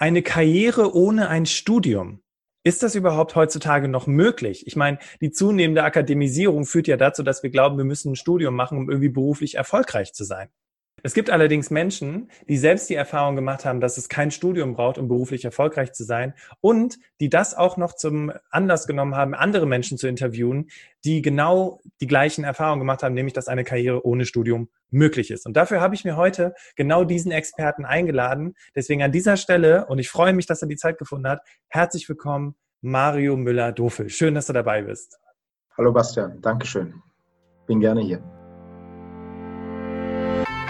eine Karriere ohne ein Studium. Ist das überhaupt heutzutage noch möglich? Ich meine, die zunehmende Akademisierung führt ja dazu, dass wir glauben, wir müssen ein Studium machen, um irgendwie beruflich erfolgreich zu sein. Es gibt allerdings Menschen, die selbst die Erfahrung gemacht haben, dass es kein Studium braucht, um beruflich erfolgreich zu sein und die das auch noch zum Anlass genommen haben, andere Menschen zu interviewen, die genau die gleichen Erfahrungen gemacht haben, nämlich dass eine Karriere ohne Studium möglich ist. Und dafür habe ich mir heute genau diesen Experten eingeladen. Deswegen an dieser Stelle, und ich freue mich, dass er die Zeit gefunden hat, herzlich willkommen, Mario Müller-Dofel. Schön, dass du dabei bist. Hallo Bastian, Dankeschön. Bin gerne hier.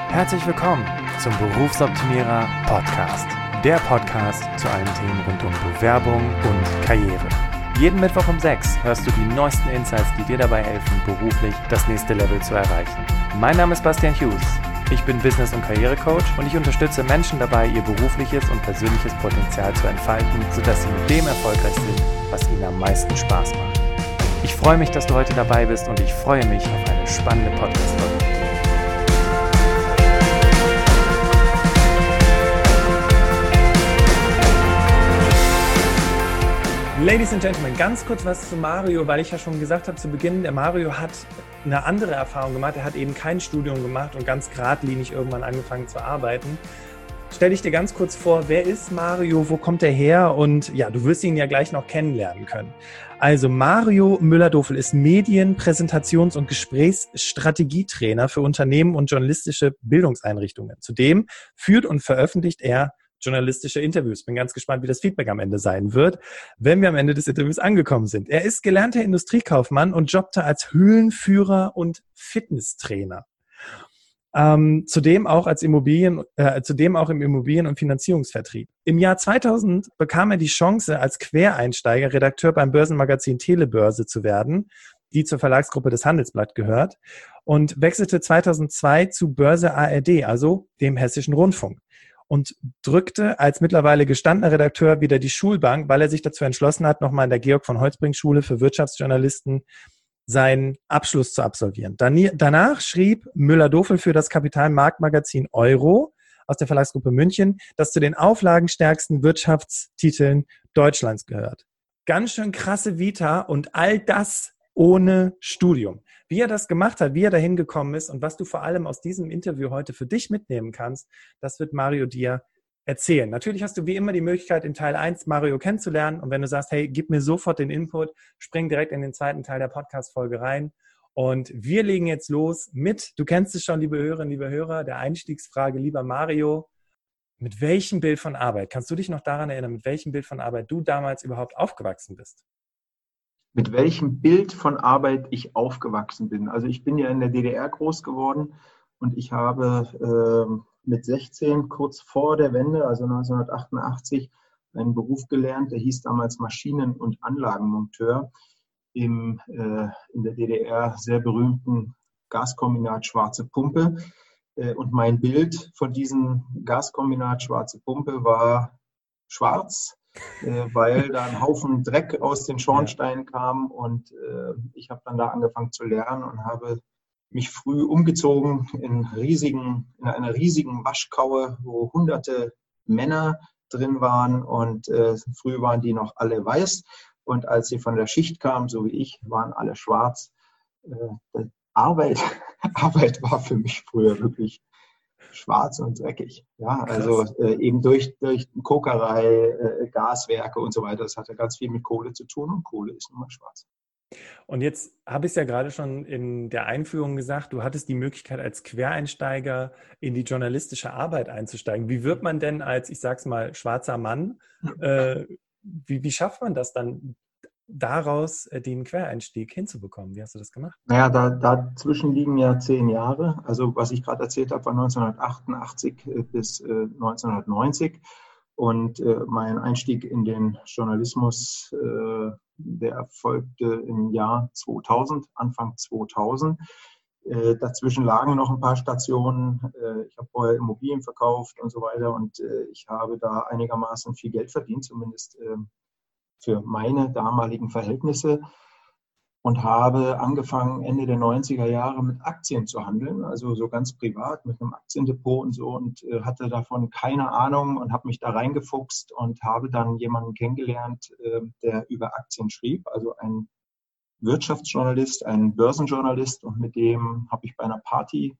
Herzlich willkommen zum Berufsoptimierer Podcast. Der Podcast zu allen Themen rund um Bewerbung und Karriere. Jeden Mittwoch um 6 hörst du die neuesten Insights, die dir dabei helfen, beruflich das nächste Level zu erreichen. Mein Name ist Bastian Hughes. Ich bin Business- und Karrierecoach und ich unterstütze Menschen dabei, ihr berufliches und persönliches Potenzial zu entfalten, sodass sie mit dem erfolgreich sind, was ihnen am meisten Spaß macht. Ich freue mich, dass du heute dabei bist und ich freue mich auf eine spannende Podcast-Folge. Ladies and Gentlemen, ganz kurz was zu Mario, weil ich ja schon gesagt habe zu Beginn, der Mario hat eine andere Erfahrung gemacht. Er hat eben kein Studium gemacht und ganz geradlinig irgendwann angefangen zu arbeiten. Stell dich dir ganz kurz vor, wer ist Mario, wo kommt er her und ja, du wirst ihn ja gleich noch kennenlernen können. Also Mario Müller-Dofel ist Medien-, Präsentations- und Gesprächsstrategietrainer für Unternehmen und journalistische Bildungseinrichtungen. Zudem führt und veröffentlicht er journalistische Interviews. Bin ganz gespannt, wie das Feedback am Ende sein wird, wenn wir am Ende des Interviews angekommen sind. Er ist gelernter Industriekaufmann und jobbte als Höhlenführer und Fitnesstrainer. Ähm, zudem auch als Immobilien, äh, zudem auch im Immobilien- und Finanzierungsvertrieb. Im Jahr 2000 bekam er die Chance, als Quereinsteiger Redakteur beim Börsenmagazin Telebörse zu werden, die zur Verlagsgruppe des Handelsblatt gehört, und wechselte 2002 zu Börse ARD, also dem Hessischen Rundfunk und drückte als mittlerweile gestandener Redakteur wieder die Schulbank, weil er sich dazu entschlossen hat, nochmal in der Georg von Holzbring Schule für Wirtschaftsjournalisten seinen Abschluss zu absolvieren. Danach schrieb Müller-Dofel für das Kapitalmarktmagazin Euro aus der Verlagsgruppe München, das zu den auflagenstärksten Wirtschaftstiteln Deutschlands gehört. Ganz schön krasse Vita und all das ohne Studium. Wie er das gemacht hat, wie er dahin gekommen ist und was du vor allem aus diesem Interview heute für dich mitnehmen kannst, das wird Mario dir erzählen. Natürlich hast du wie immer die Möglichkeit, in Teil 1 Mario kennenzulernen. Und wenn du sagst, hey, gib mir sofort den Input, spring direkt in den zweiten Teil der Podcast-Folge rein. Und wir legen jetzt los mit, du kennst es schon, liebe Hörerinnen, liebe Hörer, der Einstiegsfrage, lieber Mario. Mit welchem Bild von Arbeit, kannst du dich noch daran erinnern, mit welchem Bild von Arbeit du damals überhaupt aufgewachsen bist? Mit welchem Bild von Arbeit ich aufgewachsen bin. Also ich bin ja in der DDR groß geworden und ich habe äh, mit 16, kurz vor der Wende, also 1988, einen Beruf gelernt, der hieß damals Maschinen- und Anlagenmonteur im äh, in der DDR sehr berühmten Gaskombinat Schwarze Pumpe. Äh, und mein Bild von diesem Gaskombinat Schwarze Pumpe war schwarz, weil da ein Haufen Dreck aus den Schornsteinen kam und äh, ich habe dann da angefangen zu lernen und habe mich früh umgezogen in riesigen, in einer riesigen Waschkaue, wo hunderte Männer drin waren und äh, früh waren die noch alle weiß und als sie von der Schicht kamen, so wie ich, waren alle schwarz. Äh, Arbeit, Arbeit war für mich früher wirklich schwarz und dreckig. Ja, also äh, eben durch, durch Kokerei, äh, Gaswerke und so weiter. Das hatte ganz viel mit Kohle zu tun und Kohle ist nun mal schwarz. Und jetzt habe ich es ja gerade schon in der Einführung gesagt, du hattest die Möglichkeit, als Quereinsteiger in die journalistische Arbeit einzusteigen. Wie wird man denn als, ich sag's mal, schwarzer Mann, äh, wie, wie schafft man das dann, daraus äh, den Quereinstieg hinzubekommen? Wie hast du das gemacht? Naja, da, dazwischen liegen ja zehn Jahre. Also was ich gerade erzählt habe, war 1988 äh, bis 1990. Äh, Und mein Einstieg in den Journalismus, der erfolgte im Jahr 2000, Anfang 2000. Dazwischen lagen noch ein paar Stationen. Ich habe vorher Immobilien verkauft und so weiter. Und ich habe da einigermaßen viel Geld verdient, zumindest ähm, für meine damaligen Verhältnisse. und habe angefangen, Ende der 90er Jahre mit Aktien zu handeln, also so ganz privat mit einem Aktiendepot und so und äh, hatte davon keine Ahnung und habe mich da reingefuchst und habe dann jemanden kennengelernt, äh, der über Aktien schrieb, also ein Wirtschaftsjournalist, ein Börsenjournalist und mit dem habe ich bei einer Party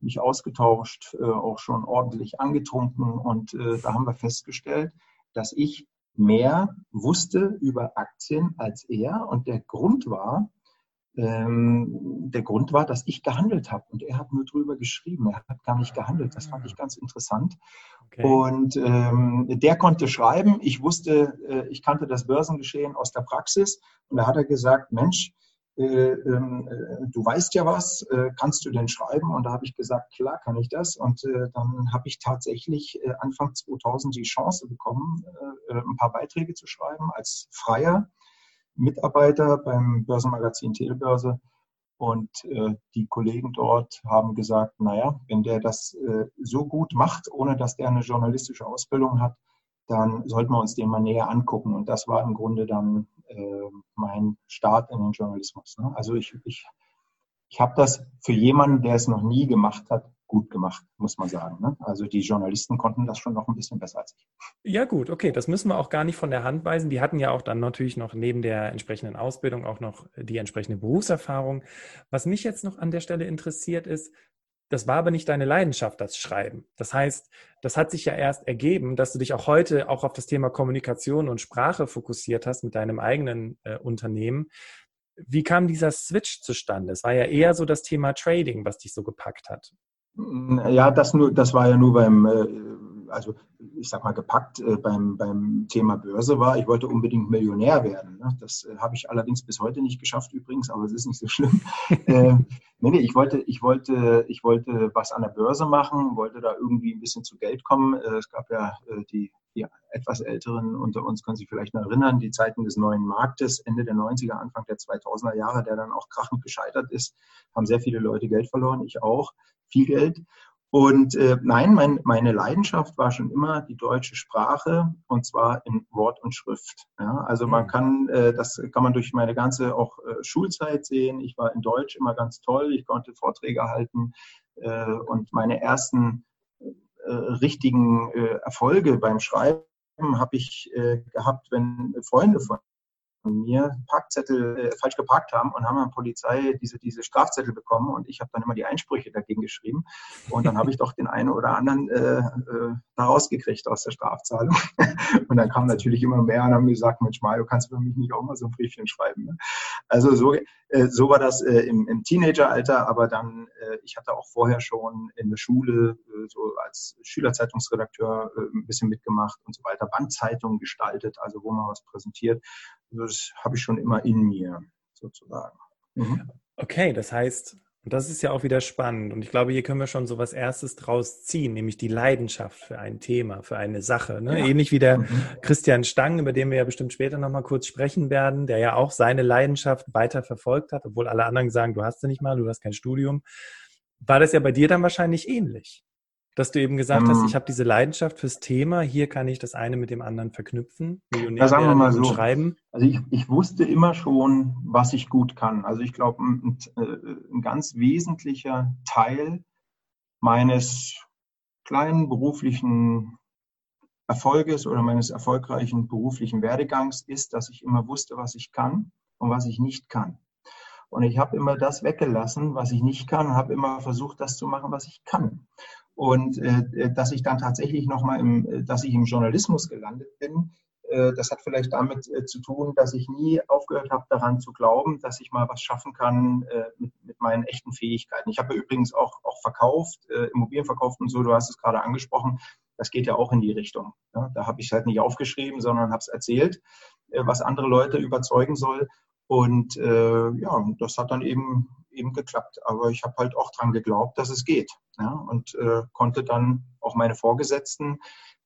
mich ausgetauscht, äh, auch schon ordentlich angetrunken und äh, da haben wir festgestellt, dass ich mehr wusste über Aktien als er. Und der Grund war, ähm, der Grund war, dass ich gehandelt habe und er hat nur drüber geschrieben. Er hat gar nicht gehandelt. Das fand ich ganz interessant. Okay. Und ähm, der konnte schreiben. Ich wusste, äh, ich kannte das Börsengeschehen aus der Praxis. Und da hat er gesagt, Mensch, du weißt ja was, äh, kannst du denn schreiben? Und da habe ich gesagt, klar kann ich das. Und dann habe ich tatsächlich Anfang 2000 die Chance bekommen, ein paar Beiträge zu schreiben als freier Mitarbeiter beim Börsenmagazin Telebörse. Und die Kollegen dort haben gesagt, naja, wenn der das so gut macht, ohne dass der eine journalistische Ausbildung hat, dann sollten wir uns den mal näher angucken. Und das war im Grunde dann äh, mein Start in den Journalismus. Ne? Also ich, ich, ich habe das für jemanden, der es noch nie gemacht hat, gut gemacht, muss man sagen. Ne? Also die Journalisten konnten das schon noch ein bisschen besser als ich. Ja gut, okay, das müssen wir auch gar nicht von der Hand weisen. Die hatten ja auch dann natürlich noch neben der entsprechenden Ausbildung auch noch die entsprechende Berufserfahrung. Was mich jetzt noch an der Stelle interessiert ist, das war aber nicht deine Leidenschaft, das Schreiben. Das heißt, das hat sich ja erst ergeben, dass du dich auch heute auch auf das Thema Kommunikation und Sprache fokussiert hast mit deinem eigenen äh, Unternehmen. Wie kam dieser Switch zustande? Es war ja eher so das Thema Trading, was dich so gepackt hat. Ja, das nur, das war ja nur beim, äh, also ich sag mal, gepackt äh, beim, beim Thema Börse war. Ich wollte unbedingt Millionär werden. Ne? Das äh, habe ich allerdings bis heute nicht geschafft übrigens, aber es ist nicht so schlimm. äh, nee, nee, ich wollte, ich wollte, ich wollte was an der Börse machen, wollte da irgendwie ein bisschen zu Geld kommen. Äh, es gab ja äh, die, die etwas Älteren unter uns können sich vielleicht noch erinnern, die Zeiten des neuen Marktes, Ende der 90er, Anfang der 2000er Jahre, der dann auch krachend gescheitert ist, haben sehr viele Leute Geld verloren, ich auch, viel Geld. Und äh, nein, mein, meine Leidenschaft war schon immer die deutsche Sprache und zwar in Wort und Schrift. Ja, also man mhm. kann, äh, das kann man durch meine ganze auch äh, Schulzeit sehen. Ich war in Deutsch immer ganz toll. Ich konnte Vorträge halten äh, und meine ersten äh, richtigen äh, Erfolge beim Schreiben habe ich äh, gehabt, wenn Freunde von von mir Parkzettel äh, falsch geparkt haben und haben an Polizei diese, diese Strafzettel bekommen und ich habe dann immer die Einsprüche dagegen geschrieben und dann habe ich doch den einen oder anderen äh, äh, da rausgekriegt aus der Strafzahlung und dann kamen natürlich immer mehr und haben gesagt, Mensch Mario, kannst du für mich nicht auch mal so ein Briefchen schreiben? Ne? Also so, äh, so war das äh, im, im Teenageralter, aber dann, äh, ich hatte auch vorher schon in der Schule äh, so als Schülerzeitungsredakteur äh, ein bisschen mitgemacht und so weiter, Bandzeitungen gestaltet, also wo man was präsentiert das habe ich schon immer in mir, sozusagen. Mhm. Okay, das heißt, und das ist ja auch wieder spannend. Und ich glaube, hier können wir schon so was Erstes draus ziehen, nämlich die Leidenschaft für ein Thema, für eine Sache. Ne? Ja. Ähnlich wie der mhm. Christian Stang, über den wir ja bestimmt später nochmal kurz sprechen werden, der ja auch seine Leidenschaft weiter verfolgt hat, obwohl alle anderen sagen, du hast sie nicht mal, du hast kein Studium. War das ja bei dir dann wahrscheinlich ähnlich dass du eben gesagt ähm, hast, ich habe diese Leidenschaft fürs Thema, hier kann ich das eine mit dem anderen verknüpfen, Millionär ja, sagen wir mal so. schreiben. Also ich, ich wusste immer schon, was ich gut kann. Also ich glaube, ein, äh, ein ganz wesentlicher Teil meines kleinen beruflichen Erfolges oder meines erfolgreichen beruflichen Werdegangs ist, dass ich immer wusste, was ich kann und was ich nicht kann. Und ich habe immer das weggelassen, was ich nicht kann, habe immer versucht, das zu machen, was ich kann. Und äh, äh, dass ich dann tatsächlich nochmal im, äh, dass ich im Journalismus gelandet bin, äh, das hat vielleicht damit äh, zu tun, dass ich nie aufgehört habe, daran zu glauben, dass ich mal was schaffen kann äh, mit, mit meinen echten Fähigkeiten. Ich habe ja übrigens auch, auch verkauft, äh, Immobilien verkauft und so, du hast es gerade angesprochen. Das geht ja auch in die Richtung. Ja? Da habe ich es halt nicht aufgeschrieben, sondern habe es erzählt, äh, was andere Leute überzeugen soll. Und äh, ja, das hat dann eben eben geklappt. Aber ich habe halt auch dran geglaubt, dass es geht. Ja, und äh, konnte dann auch meine Vorgesetzten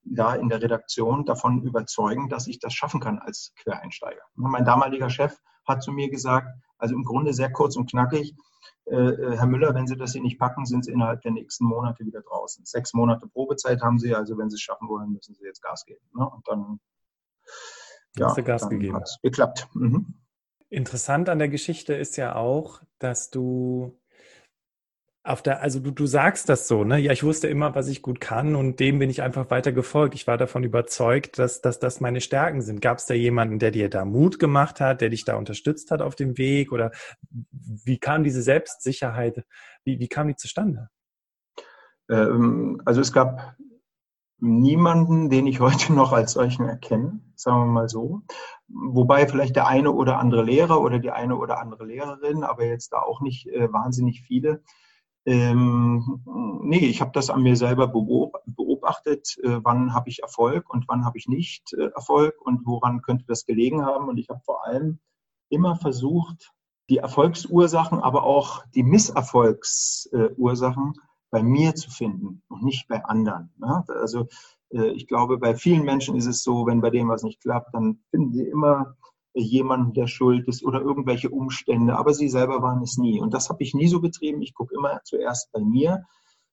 da in der Redaktion davon überzeugen, dass ich das schaffen kann als Quereinsteiger. Mein damaliger Chef hat zu mir gesagt, also im Grunde sehr kurz und knackig, äh, äh, Herr Müller, wenn Sie das hier nicht packen, sind Sie innerhalb der nächsten Monate wieder draußen. Sechs Monate Probezeit haben Sie, also wenn Sie es schaffen wollen, müssen Sie jetzt Gas geben. Ne? Und dann, ja, Gas dann hat es geklappt. Mhm. Interessant an der Geschichte ist ja auch, dass du auf der, also du, du sagst das so, ne? Ja, ich wusste immer, was ich gut kann und dem bin ich einfach weiter gefolgt. Ich war davon überzeugt, dass, dass das meine Stärken sind. Gab es da jemanden, der dir da Mut gemacht hat, der dich da unterstützt hat auf dem Weg? Oder wie kam diese Selbstsicherheit, wie, wie kam die zustande? Ähm, also es gab niemanden, den ich heute noch als solchen erkenne, sagen wir mal so. Wobei vielleicht der eine oder andere Lehrer oder die eine oder andere Lehrerin, aber jetzt da auch nicht äh, wahnsinnig viele, ähm, nee, ich habe das an mir selber beobachtet, äh, wann habe ich Erfolg und wann habe ich nicht äh, Erfolg und woran könnte das gelegen haben. Und ich habe vor allem immer versucht, die Erfolgsursachen, aber auch die Misserfolgsursachen äh, bei mir zu finden und nicht bei anderen. Ne? Also äh, ich glaube, bei vielen Menschen ist es so, wenn bei dem was nicht klappt, dann finden sie immer jemanden, der schuld ist oder irgendwelche Umstände, aber sie selber waren es nie. Und das habe ich nie so betrieben. Ich gucke immer zuerst bei mir.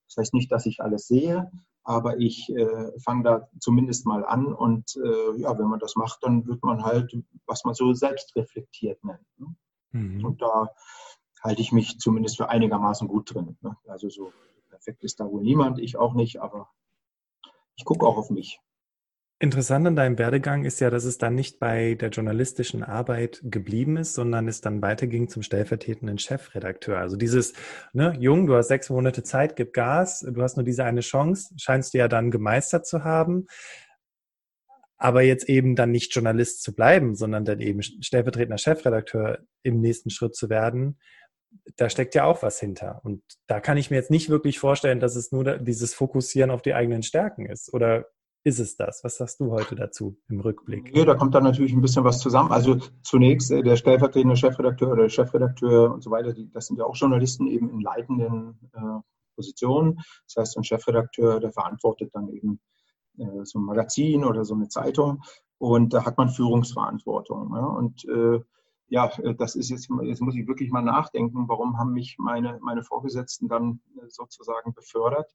Das heißt nicht, dass ich alles sehe, aber ich äh, fange da zumindest mal an und äh, ja, wenn man das macht, dann wird man halt, was man so selbst reflektiert nennt. Ne? Mhm. Und da halte ich mich zumindest für einigermaßen gut drin. Ne? Also so perfekt ist da wohl niemand, ich auch nicht, aber ich gucke auch auf mich. Interessant an deinem Werdegang ist ja, dass es dann nicht bei der journalistischen Arbeit geblieben ist, sondern es dann weiterging zum stellvertretenden Chefredakteur. Also dieses, ne, Jung, du hast sechs Monate Zeit, gib Gas, du hast nur diese eine Chance, scheinst du ja dann gemeistert zu haben. Aber jetzt eben dann nicht Journalist zu bleiben, sondern dann eben stellvertretender Chefredakteur im nächsten Schritt zu werden, da steckt ja auch was hinter. Und da kann ich mir jetzt nicht wirklich vorstellen, dass es nur dieses Fokussieren auf die eigenen Stärken ist. Oder ist es das? Was sagst du heute dazu im Rückblick? Ja, da kommt dann natürlich ein bisschen was zusammen. Also zunächst äh, der stellvertretende Chefredakteur oder der Chefredakteur und so weiter, die, das sind ja auch Journalisten eben in leitenden äh, Positionen. Das heißt, ein Chefredakteur, der verantwortet dann eben äh, so ein Magazin oder so eine Zeitung und da hat man Führungsverantwortung. Ja? Und äh, ja, äh, das ist jetzt, jetzt muss ich wirklich mal nachdenken, warum haben mich meine, meine Vorgesetzten dann äh, sozusagen befördert.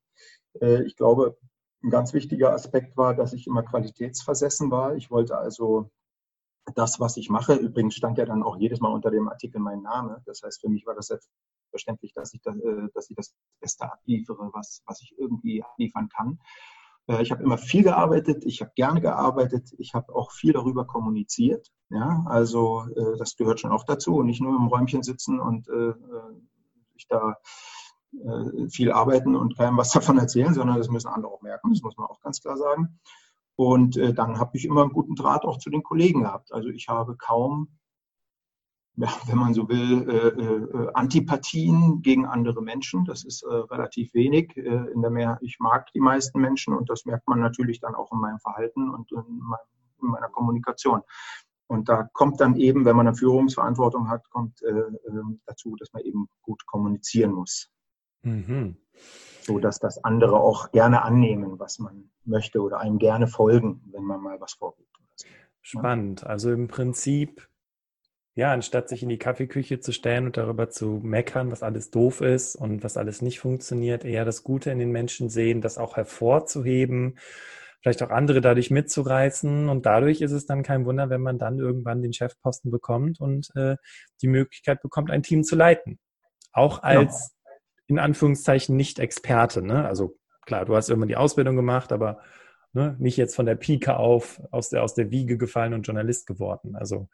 Ich glaube, ein ganz wichtiger Aspekt war, dass ich immer qualitätsversessen war. Ich wollte also das, was ich mache, übrigens stand ja dann auch jedes Mal unter dem Artikel mein Name. Das heißt, für mich war das selbstverständlich, dass ich das, äh, dass ich das Beste abliefere, was, was ich irgendwie abliefern kann. Äh, ich habe immer viel gearbeitet, ich habe gerne gearbeitet, ich habe auch viel darüber kommuniziert. Ja, also äh, das gehört schon auch dazu nicht nur im Räumchen sitzen und sich da äh, viel arbeiten und keinem was davon erzählen, sondern das müssen andere auch merken, das muss man auch ganz klar sagen. Und äh, dann habe ich immer einen guten Draht auch zu den Kollegen gehabt. Also ich habe kaum, ja, wenn man so will, äh, äh, Antipathien gegen andere Menschen. Das ist äh, relativ wenig. Äh, in der Mehr ich mag die meisten Menschen und das merkt man natürlich dann auch in meinem Verhalten und in, mein, in meiner Kommunikation. Und da kommt dann eben, wenn man eine Führungsverantwortung hat, kommt äh, ähm, dazu, dass man eben gut kommunizieren muss. Mhm. So dass das andere auch gerne annehmen, was man möchte oder einem gerne folgen, wenn man mal was vorgibt. Spannend. Also im Prinzip, ja, anstatt sich in die Kaffeeküche zu stellen und darüber zu meckern, was alles doof ist und was alles nicht funktioniert, eher das Gute in den Menschen sehen, das auch hervorzuheben, vielleicht auch andere dadurch mitzureißen. Und dadurch ist es dann kein Wunder, wenn man dann irgendwann den Chefposten bekommt und äh, die Möglichkeit bekommt, ein Team zu leiten. Auch genau. als in Anführungszeichen nicht Experte. Ne? Also klar, du hast irgendwann die Ausbildung gemacht, aber ne, nicht jetzt von der Pike auf aus der, aus der Wiege gefallen und Journalist geworden. Also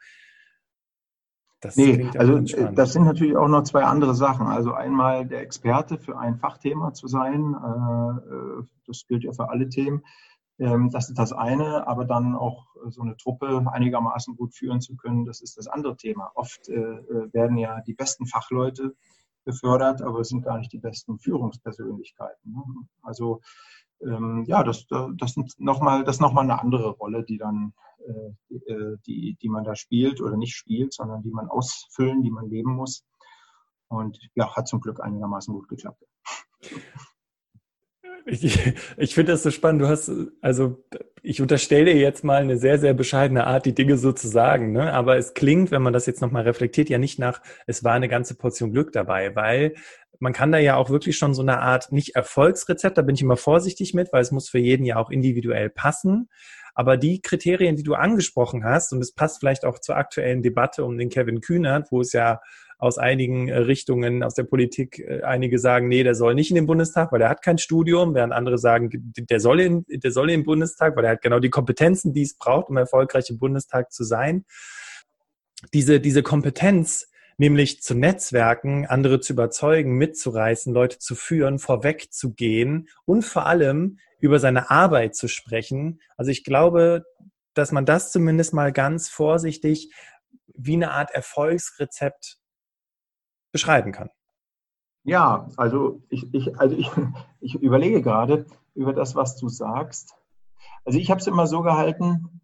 das nee, also äh, das sind natürlich auch noch zwei andere Sachen. Also einmal der Experte für ein Fachthema zu sein, äh, äh, das gilt ja für alle Themen. Ähm, das ist das eine, aber dann auch so eine Truppe einigermaßen gut führen zu können, das ist das andere Thema. Oft werden ja die besten Fachleute befördert, aber es sind gar nicht die besten Führungspersönlichkeiten. Ne? Also ähm, ja, das, das, ist nochmal, das ist nochmal eine andere Rolle, die dann, äh, die, die man da spielt oder nicht spielt, sondern die man ausfüllen, die man leben muss. Und ja, hat zum Glück einigermaßen gut geklappt. Ich, ich finde das so spannend. Du hast, also ich unterstelle dir jetzt mal eine sehr, sehr bescheidene Art, die Dinge so zu sagen. Ne? Aber es klingt, wenn man das jetzt nochmal reflektiert, ja nicht nach, es war eine ganze Portion Glück dabei, weil man kann da ja auch wirklich schon so eine Art, nicht Erfolgsrezept, da bin ich immer vorsichtig mit, weil es muss für jeden ja auch individuell passen. Aber die Kriterien, die du angesprochen hast, und es passt vielleicht auch zur aktuellen Debatte um den Kevin Kühnert, wo es ja aus einigen äh, Richtungen aus der Politik äh, einige sagen, nee, der soll nicht in den Bundestag, weil er hat kein Studium, während andere sagen, der soll in, der soll in den Bundestag, weil er hat genau die Kompetenzen, die es braucht, um erfolgreich im Bundestag zu sein. Diese, diese Kompetenz, nämlich zu netzwerken, andere zu überzeugen, mitzureißen, Leute zu führen, vorweg zu gehen und vor allem über seine Arbeit zu sprechen. Also ich glaube, dass man das zumindest mal ganz vorsichtig wie eine Art Erfolgsrezept beschreiben kann. Ja, also ich, ich, also ich, ich überlege gerade über das, was du sagst. Also ich habe es immer so gehalten,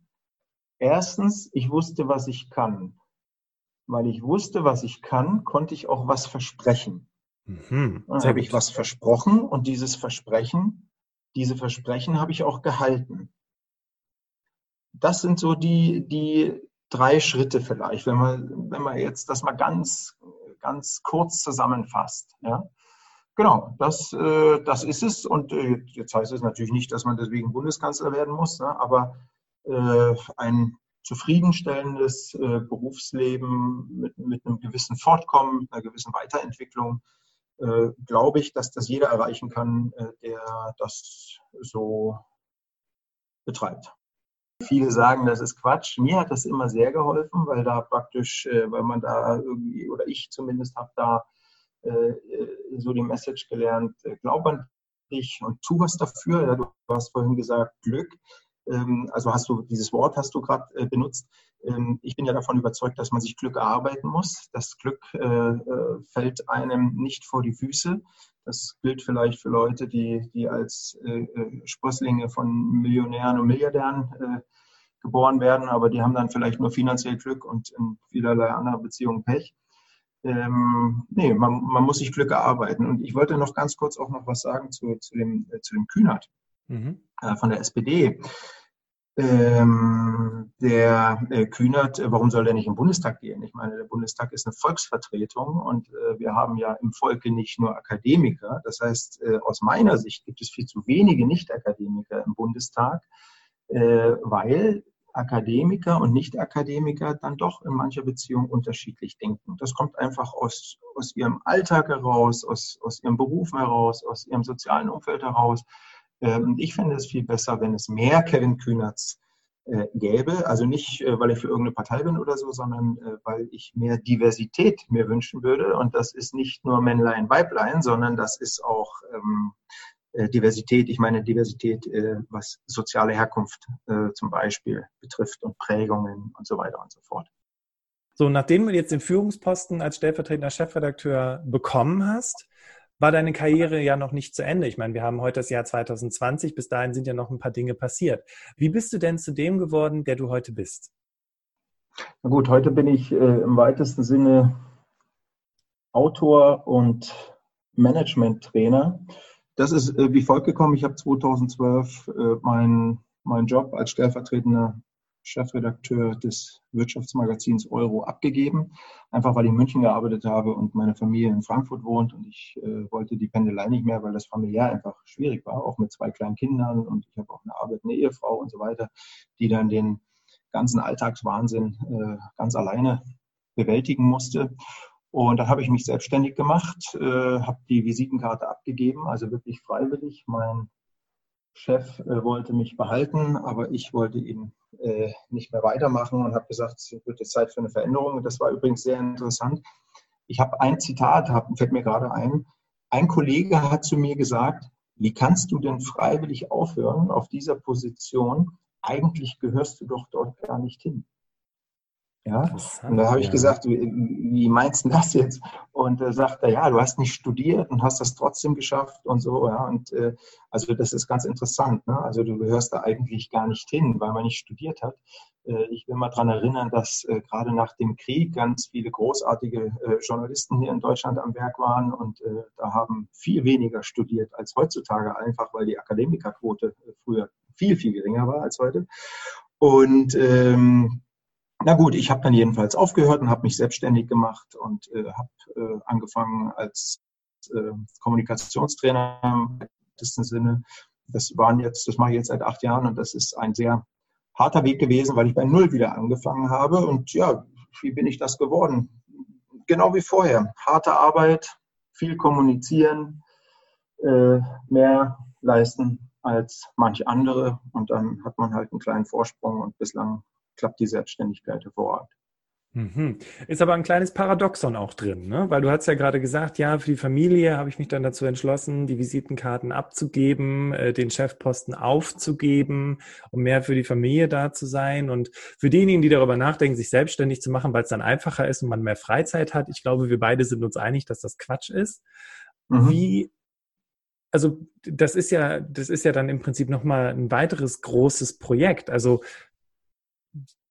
erstens, ich wusste, was ich kann weil ich wusste, was ich kann, konnte ich auch was versprechen. Mhm, dann habe ich was versprochen und dieses Versprechen, diese Versprechen habe ich auch gehalten. Das sind so die, die drei Schritte vielleicht, wenn man, wenn man jetzt das mal ganz, ganz kurz zusammenfasst. Ja. Genau, das, äh, das ist es. Und äh, jetzt heißt es natürlich nicht, dass man deswegen Bundeskanzler werden muss, ne? aber äh, ein zufriedenstellendes äh, Berufsleben mit, mit einem gewissen Fortkommen, mit einer gewissen Weiterentwicklung, äh, glaube ich, dass das jeder erreichen kann, äh, der das so betreibt. Viele sagen, das ist Quatsch. Mir hat das immer sehr geholfen, weil da praktisch, äh, weil man da irgendwie, oder ich zumindest habe da äh, so die Message gelernt, äh, glaub an dich und tu was dafür. Du hast vorhin gesagt, Glück. Ähm, also hast du dieses Wort hast du gerade äh, benutzt. Ähm, ich bin ja davon überzeugt, dass man sich Glück erarbeiten muss. Das Glück äh, äh, fällt einem nicht vor die Füße. Das gilt vielleicht für Leute, die, die als Sprösslinge von Millionären und Milliardären geboren werden, aber die haben dann vielleicht nur finanziell Glück und in vielerlei anderer Beziehungen Pech. Ähm, nee, man, man muss sich Glück erarbeiten. Und ich wollte noch ganz kurz auch noch was sagen zu, zu, dem, zu dem Kühnert mhm. äh, von der SPD. Ähm, der äh, Kühnert, äh, warum soll der nicht im Bundestag gehen? Ich meine, der Bundestag ist eine Volksvertretung und äh, wir haben ja im Volke nicht nur Akademiker. Das heißt, äh, aus meiner Sicht gibt es viel zu wenige Nicht-Akademiker im Bundestag, äh, weil Akademiker und Nicht-Akademiker dann doch in mancher Beziehung unterschiedlich denken. Das kommt einfach aus, aus ihrem Alltag heraus, aus, aus ihrem Beruf heraus, aus ihrem sozialen Umfeld heraus. Ähm, ich fände es viel besser, wenn es mehr Kevin Kühnerts äh, gäbe. Also nicht, äh, weil ich für irgendeine Partei bin oder so, sondern äh, weil ich mehr Diversität mir wünschen würde. Und das ist nicht nur Männlein, Weiblein, sondern das ist auch ähm, Diversität. Ich meine Diversität, was soziale Herkunft zum Beispiel betrifft und Prägungen und so weiter und so fort. So, nachdem du jetzt den Führungsposten als stellvertretender Chefredakteur bekommen hast, war deine Karriere ja noch nicht zu Ende. Ich meine, wir haben heute das Jahr 2020, bis dahin sind ja noch ein paar Dinge passiert. Wie bist du denn zu dem geworden, der du heute bist? Na gut, heute bin ich äh, im weitesten Sinne Autor und Management-Trainer. Das ist äh, wie folgt gekommen. Ich habe 2012 äh, meinen mein Job als stellvertretender Chefredakteur des Wirtschaftsmagazins Euro abgegeben, einfach weil ich in München gearbeitet habe und meine Familie in Frankfurt wohnt und ich äh, wollte die Pendelei nicht mehr, weil das familiär einfach schwierig war, auch mit zwei kleinen Kindern und ich habe auch eine Arbeit, eine Ehefrau und so weiter, die dann den ganzen Alltagswahnsinn äh, ganz alleine bewältigen musste. Und da habe ich mich selbstständig gemacht, äh, habe die Visitenkarte abgegeben, also wirklich freiwillig. Mein Chef äh, wollte mich behalten, aber ich wollte ihn äh, nicht mehr weitermachen und habe gesagt, es wird jetzt Zeit für eine Veränderung. Das war übrigens sehr interessant. Ich habe ein Zitat, hab, fällt mir gerade ein. Ein Kollege hat zu mir gesagt, wie kannst du denn freiwillig aufhören auf dieser Position? Eigentlich gehörst du doch dort gar nicht hin. Ja, und da habe ich gesagt, wie, meinst du das jetzt? Und er, ja, du hast nicht studiert und hast das trotzdem geschafft und so. Ja, und äh, also das ist ganz interessant. Ne? Also du gehörst da eigentlich gar nicht hin, weil man nicht studiert hat. Äh, ich will mal daran erinnern, dass äh, gerade nach dem Krieg ganz viele großartige äh, Journalisten hier in Deutschland am Werk waren und äh, da haben viel weniger studiert als heutzutage, einfach weil die Akademikerquote äh, früher viel, viel geringer war als heute. Und ähm, na gut, ich habe dann jedenfalls aufgehört und habe mich selbstständig gemacht und äh, habe äh, angefangen als äh, Kommunikationstrainer im weitesten Sinne. Das waren jetzt, das mache ich jetzt seit acht Jahren und das ist ein sehr harter Weg gewesen, weil ich bei Null wieder angefangen habe. Und ja, wie bin ich das geworden? Genau wie vorher. Harte Arbeit, viel kommunizieren, äh, mehr leisten als manch andere. Und dann hat man halt einen kleinen Vorsprung und bislang klappt die Selbstständigkeit hervorragend. Mhm. Ist aber ein kleines Paradoxon auch drin, ne? weil du hast ja gerade gesagt, ja, für die Familie habe ich mich dann dazu entschlossen, die Visitenkarten abzugeben, äh, den Chefposten aufzugeben, um mehr für die Familie da zu sein. Und für diejenigen, die darüber nachdenken, sich selbstständig zu machen, weil es dann einfacher ist und man mehr Freizeit hat, ich glaube, wir beide sind uns einig, dass das Quatsch ist. Mhm. Wie also das ist ja, das ist ja dann im Prinzip nochmal ein weiteres großes Projekt. Also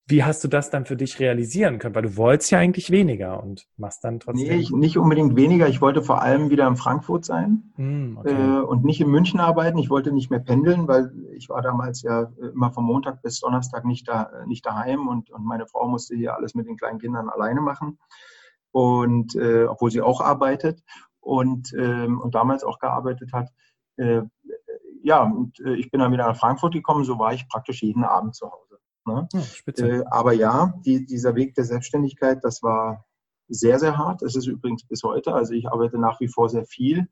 wie hast du das dann für dich realisieren können? Weil du wolltest ja eigentlich weniger und machst dann trotzdem. Nee, ich, nicht unbedingt weniger. Ich wollte vor allem wieder in Frankfurt sein mm, okay. äh, und nicht in München arbeiten. Ich wollte nicht mehr pendeln, weil ich war damals ja immer von Montag bis Donnerstag nicht, da, nicht daheim und, und meine Frau musste hier alles mit den kleinen Kindern alleine machen. Und äh, obwohl sie auch arbeitet und, ähm, und damals auch gearbeitet hat. Äh, ja, und äh, ich bin dann wieder nach Frankfurt gekommen, so war ich praktisch jeden Abend zu Hause. Ne? Ja, äh, aber ja, die, dieser Weg der Selbstständigkeit, das war sehr, sehr hart. Es ist übrigens bis heute. Also ich arbeite nach wie vor sehr viel.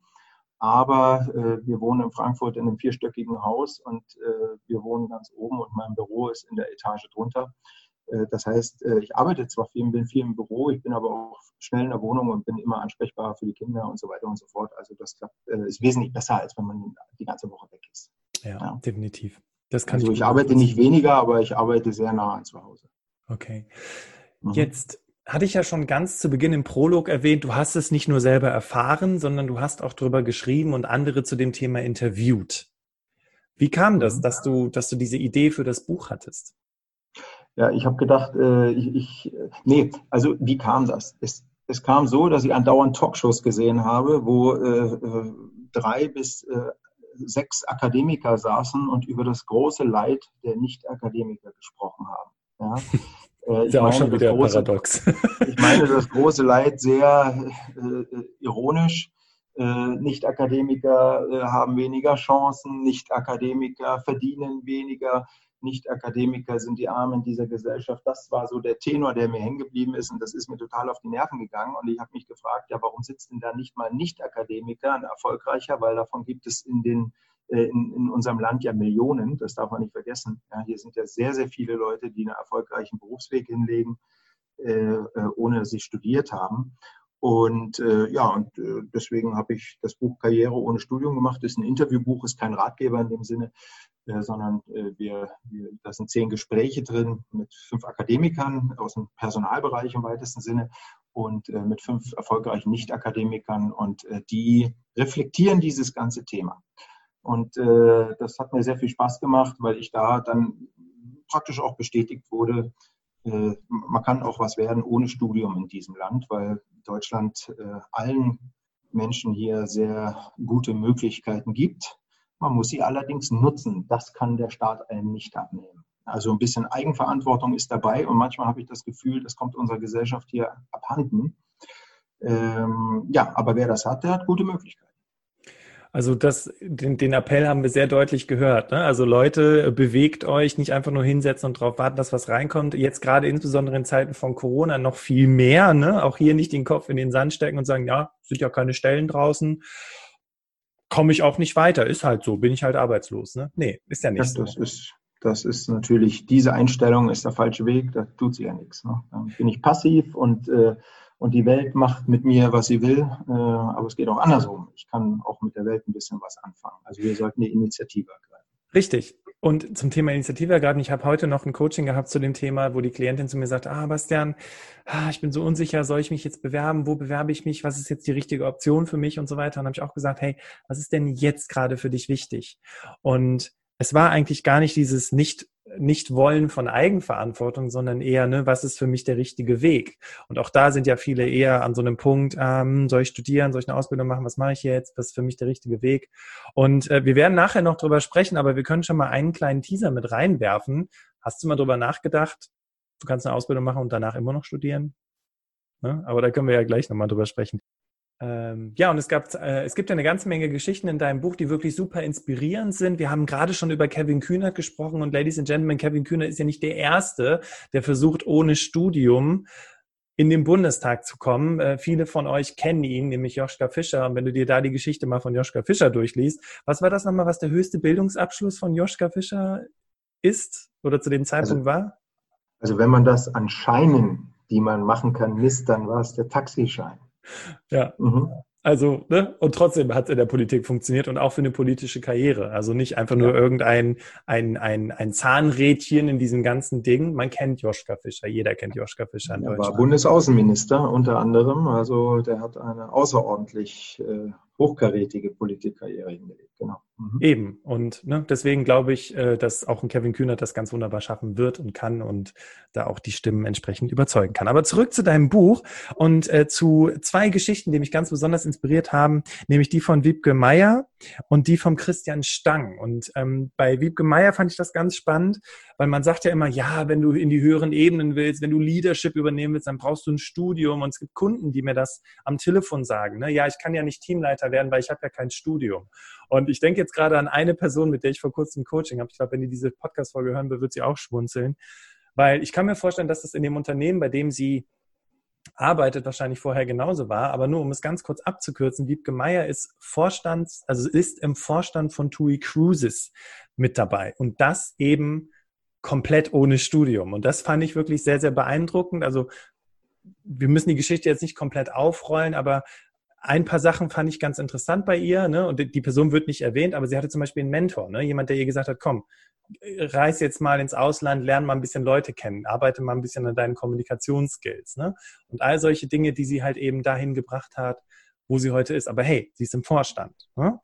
Aber äh, wir wohnen in Frankfurt in einem vierstöckigen Haus und äh, wir wohnen ganz oben und mein Büro ist in der Etage drunter. Äh, das heißt, äh, ich arbeite zwar viel, bin viel im Büro, ich bin aber auch schnell in der Wohnung und bin immer ansprechbar für die Kinder und so weiter und so fort. Also das klappt, äh, ist wesentlich besser, als wenn man die ganze Woche weg ist. Ja, ja. definitiv. Das kann also ich, ich arbeite nicht weniger, aber ich arbeite sehr nah an zu Hause. Okay. Mhm. Jetzt hatte ich ja schon ganz zu Beginn im Prolog erwähnt, du hast es nicht nur selber erfahren, sondern du hast auch darüber geschrieben und andere zu dem Thema interviewt. Wie kam das, mhm. dass du, dass du diese Idee für das Buch hattest? Ja, ich habe gedacht, äh, ich, ich, nee, also wie kam das? Es, es kam so, dass ich andauernd Talkshows gesehen habe, wo äh, äh drei bis äh, sechs Akademiker saßen und über das große Leid der Nicht-Akademiker gesprochen haben. Ja. Äh, ist ja auch schon wieder große, paradox. ich meine das große Leid sehr äh, ironisch. Äh, Nicht-Akademiker äh, haben weniger Chancen, Nicht-Akademiker verdienen weniger, nicht-Akademiker sind die Armen dieser Gesellschaft. Das war so der Tenor, der mir hängen geblieben ist und das ist mir total auf die Nerven gegangen. Und ich habe mich gefragt, ja, warum sitzt denn da nicht mal Nicht-Akademiker, ein erfolgreicher, weil davon gibt es in den äh, in, in, unserem Land ja Millionen, das darf man nicht vergessen. Ja, hier sind ja sehr, sehr viele Leute, die einen erfolgreichen Berufsweg hinlegen, äh, äh ohne dass sie studiert haben. Und äh, ja, und äh, deswegen habe ich das Buch Karriere ohne Studium gemacht. Ist ein Interviewbuch, ist kein Ratgeber in dem Sinne, äh, sondern äh, wir, wir, da sind zehn Gespräche drin mit fünf Akademikern aus dem Personalbereich im weitesten Sinne und äh, mit fünf erfolgreichen Nicht-Akademikern und äh, die reflektieren dieses ganze Thema. Und das hat mir sehr viel Spaß gemacht, weil ich da dann praktisch auch bestätigt wurde, man kann auch was werden ohne Studium in diesem Land, weil Deutschland äh, allen Menschen hier sehr gute Möglichkeiten gibt. Man muss sie allerdings nutzen. Das kann der Staat einem nicht abnehmen. Also ein bisschen Eigenverantwortung ist dabei und manchmal habe ich das Gefühl, das kommt unserer Gesellschaft hier abhanden. Ähm, ja, aber wer das hat, der hat gute Möglichkeiten. Also das, den, den Appell haben wir sehr deutlich gehört. Ne? Also Leute, bewegt euch, nicht einfach nur hinsetzen und darauf warten, dass was reinkommt. Jetzt gerade insbesondere in Zeiten von Corona noch viel mehr. Ne? Auch hier nicht den Kopf in den Sand stecken und sagen, ja, sind ja keine Stellen draußen. Komme ich auch nicht weiter. Ist halt so, bin ich halt arbeitslos. Ne? Nee, ist ja nicht das, so. Das ist, das ist natürlich, diese Einstellung ist der falsche Weg, da tut sie ja nichts. Ne? Dann bin ich passiv und äh, und die Welt macht mit mir, was sie will. Äh, aber es geht auch andersrum. Ich kann auch mit der Welt ein bisschen was anfangen. Also wir sollten die Initiative ergreifen. Richtig. Und zum Thema Initiative ergreifen, ich habe heute noch ein Coaching gehabt zu dem Thema, wo die Klientin zu mir sagt, ah, Bastian, ah, ich bin so unsicher, soll ich mich jetzt bewerben? Wo bewerbe ich mich? Was ist jetzt die richtige Option für mich und so weiter? Und habe ich auch gesagt, hey, was ist denn jetzt gerade für dich wichtig? Und es war eigentlich gar nicht dieses nicht nicht wollen von Eigenverantwortung, sondern eher, ne, was ist für mich der richtige Weg? Und auch da sind ja viele eher an so einem Punkt, ähm, soll ich studieren, soll ich eine Ausbildung machen, was mache ich jetzt, was ist für mich der richtige Weg? Und äh, wir werden nachher noch drüber sprechen, aber wir können schon mal einen kleinen Teaser mit reinwerfen. Hast du mal drüber nachgedacht? Du kannst eine Ausbildung machen und danach immer noch studieren? Ne? Aber da können wir ja gleich nochmal drüber sprechen. Ähm, ja, und es gab, äh, es gibt eine ganze Menge Geschichten in deinem Buch, die wirklich super inspirierend sind. Wir haben gerade schon über Kevin Kühnert gesprochen und Ladies and Gentlemen, Kevin Kühnert ist ja nicht der Erste, der versucht, ohne Studium in den Bundestag zu kommen. Äh, viele von euch kennen ihn, nämlich Joschka Fischer. Und wenn du dir da die Geschichte mal von Joschka Fischer durchliest, was war das nochmal, was der höchste Bildungsabschluss von Joschka Fischer ist oder zu dem Zeitpunkt also, war? Also wenn man das an Scheinen, die man machen kann, misst, dann war es der Taxischein. Ja. Mhm. Also, ne? Und trotzdem hat es in der Politik funktioniert und auch für eine politische Karriere. Also nicht einfach nur irgendein ein, ein, ein Zahnrädchen in diesem ganzen Ding. Man kennt Joschka Fischer, jeder kennt Joschka Fischer in er war Bundesaußenminister unter anderem. Also der hat eine außerordentlich äh, hochkarätige Politikkarriere hingelegt, genau. Mhm. Eben. Und ne, deswegen glaube ich, äh, dass auch ein Kevin Kühnert das ganz wunderbar schaffen wird und kann und da auch die Stimmen entsprechend überzeugen kann. Aber zurück zu deinem Buch und äh, zu zwei Geschichten, die mich ganz besonders inspiriert haben, nämlich die von Wiebke Meier und die vom Christian Stang. Und ähm, bei Wiebke Meier fand ich das ganz spannend, weil man sagt ja immer, ja, wenn du in die höheren Ebenen willst, wenn du Leadership übernehmen willst, dann brauchst du ein Studium. Und es gibt Kunden, die mir das am Telefon sagen. Ne? Ja, ich kann ja nicht Teamleiter werden, weil ich habe ja kein Studium. Und ich denke jetzt gerade an eine Person, mit der ich vor kurzem Coaching habe. Ich glaube, wenn die diese Podcast-Folge hören wird, wird sie auch schmunzeln. Weil ich kann mir vorstellen, dass das in dem Unternehmen, bei dem sie arbeitet, wahrscheinlich vorher genauso war. Aber nur um es ganz kurz abzukürzen, Wiebke Meier ist Vorstand, also ist im Vorstand von TUI Cruises mit dabei. Und das eben komplett ohne Studium. Und das fand ich wirklich sehr, sehr beeindruckend. Also wir müssen die Geschichte jetzt nicht komplett aufrollen, aber ein paar Sachen fand ich ganz interessant bei ihr. Ne? Und die Person wird nicht erwähnt, aber sie hatte zum Beispiel einen Mentor, ne? jemand, der ihr gesagt hat, komm, reis jetzt mal ins Ausland, lern mal ein bisschen Leute kennen, arbeite mal ein bisschen an deinen Kommunikationsskills. Ne? Und all solche Dinge, die sie halt eben dahin gebracht hat, wo sie heute ist. Aber hey, sie ist im Vorstand. Ne?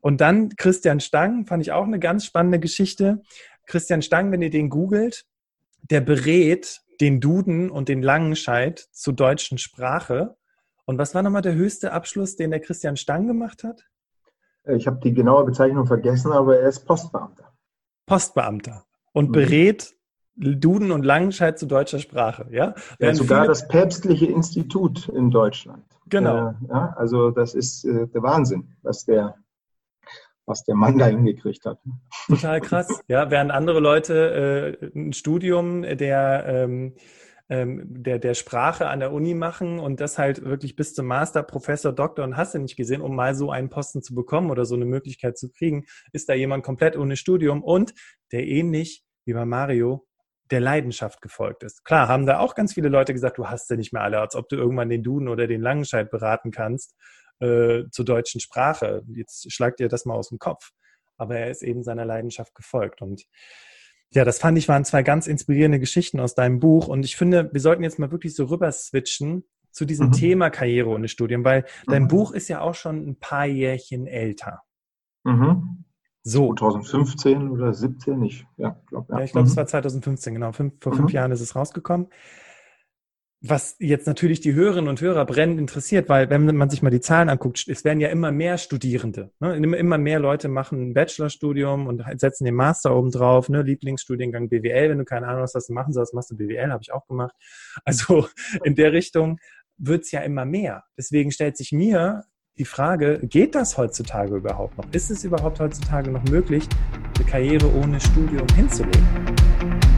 Und dann Christian Stang, fand ich auch eine ganz spannende Geschichte. Christian Stang, wenn ihr den googelt, der berät den Duden und den Langenscheid zur deutschen Sprache. Und was war nochmal der höchste Abschluss, den der Christian Stang gemacht hat? Ich habe die genaue Bezeichnung vergessen, aber er ist Postbeamter. Postbeamter und mhm. berät Duden und Langenscheid zu deutscher Sprache. Ja, ja sogar das päpstliche Institut in Deutschland. Genau. Äh, ja, also das ist äh, der Wahnsinn, was der was der Mann da hingekriegt hat. Total krass. Ja, während andere Leute äh, ein Studium der, ähm, ähm, der, der Sprache an der Uni machen und das halt wirklich bis zum Master, Professor, Doktor und hast du nicht gesehen, um mal so einen Posten zu bekommen oder so eine Möglichkeit zu kriegen, ist da jemand komplett ohne Studium und der ähnlich wie bei Mario der Leidenschaft gefolgt ist. Klar, haben da auch ganz viele Leute gesagt, du hast ja nicht mehr alle, als ob du irgendwann den Duden oder den Langenscheid beraten kannst äh, zur deutschen Sprache. Jetzt schlagt ihr das mal aus dem Kopf. Aber er ist eben seiner Leidenschaft gefolgt. Und ja, das fand ich waren zwei ganz inspirierende Geschichten aus deinem Buch. Und ich finde, wir sollten jetzt mal wirklich so rüber switchen zu diesem mhm. Thema Karriere ohne Studium, weil dein mhm. Buch ist ja auch schon ein paar Jährchen älter. Mhm. So. 2015 oder 17, ich ja, glaube. Ja. ja. ich glaube, es mhm. war 2015, genau. Fünf, vor fünf mhm. Jahren ist es rausgekommen was jetzt natürlich die Hörerinnen und Hörer brennend interessiert, weil wenn man sich mal die Zahlen anguckt, es werden ja immer mehr Studierende. Ne? Immer mehr Leute machen ein Bachelorstudium und setzen den Master oben drauf. Ne? Lieblingsstudiengang BWL, wenn du keine Ahnung hast, was du machen sollst, machst du BWL, habe ich auch gemacht. Also in der Richtung wird's ja immer mehr. Deswegen stellt sich mir die Frage, geht das heutzutage überhaupt noch? Ist es überhaupt heutzutage noch möglich, eine Karriere ohne Studium hinzulegen?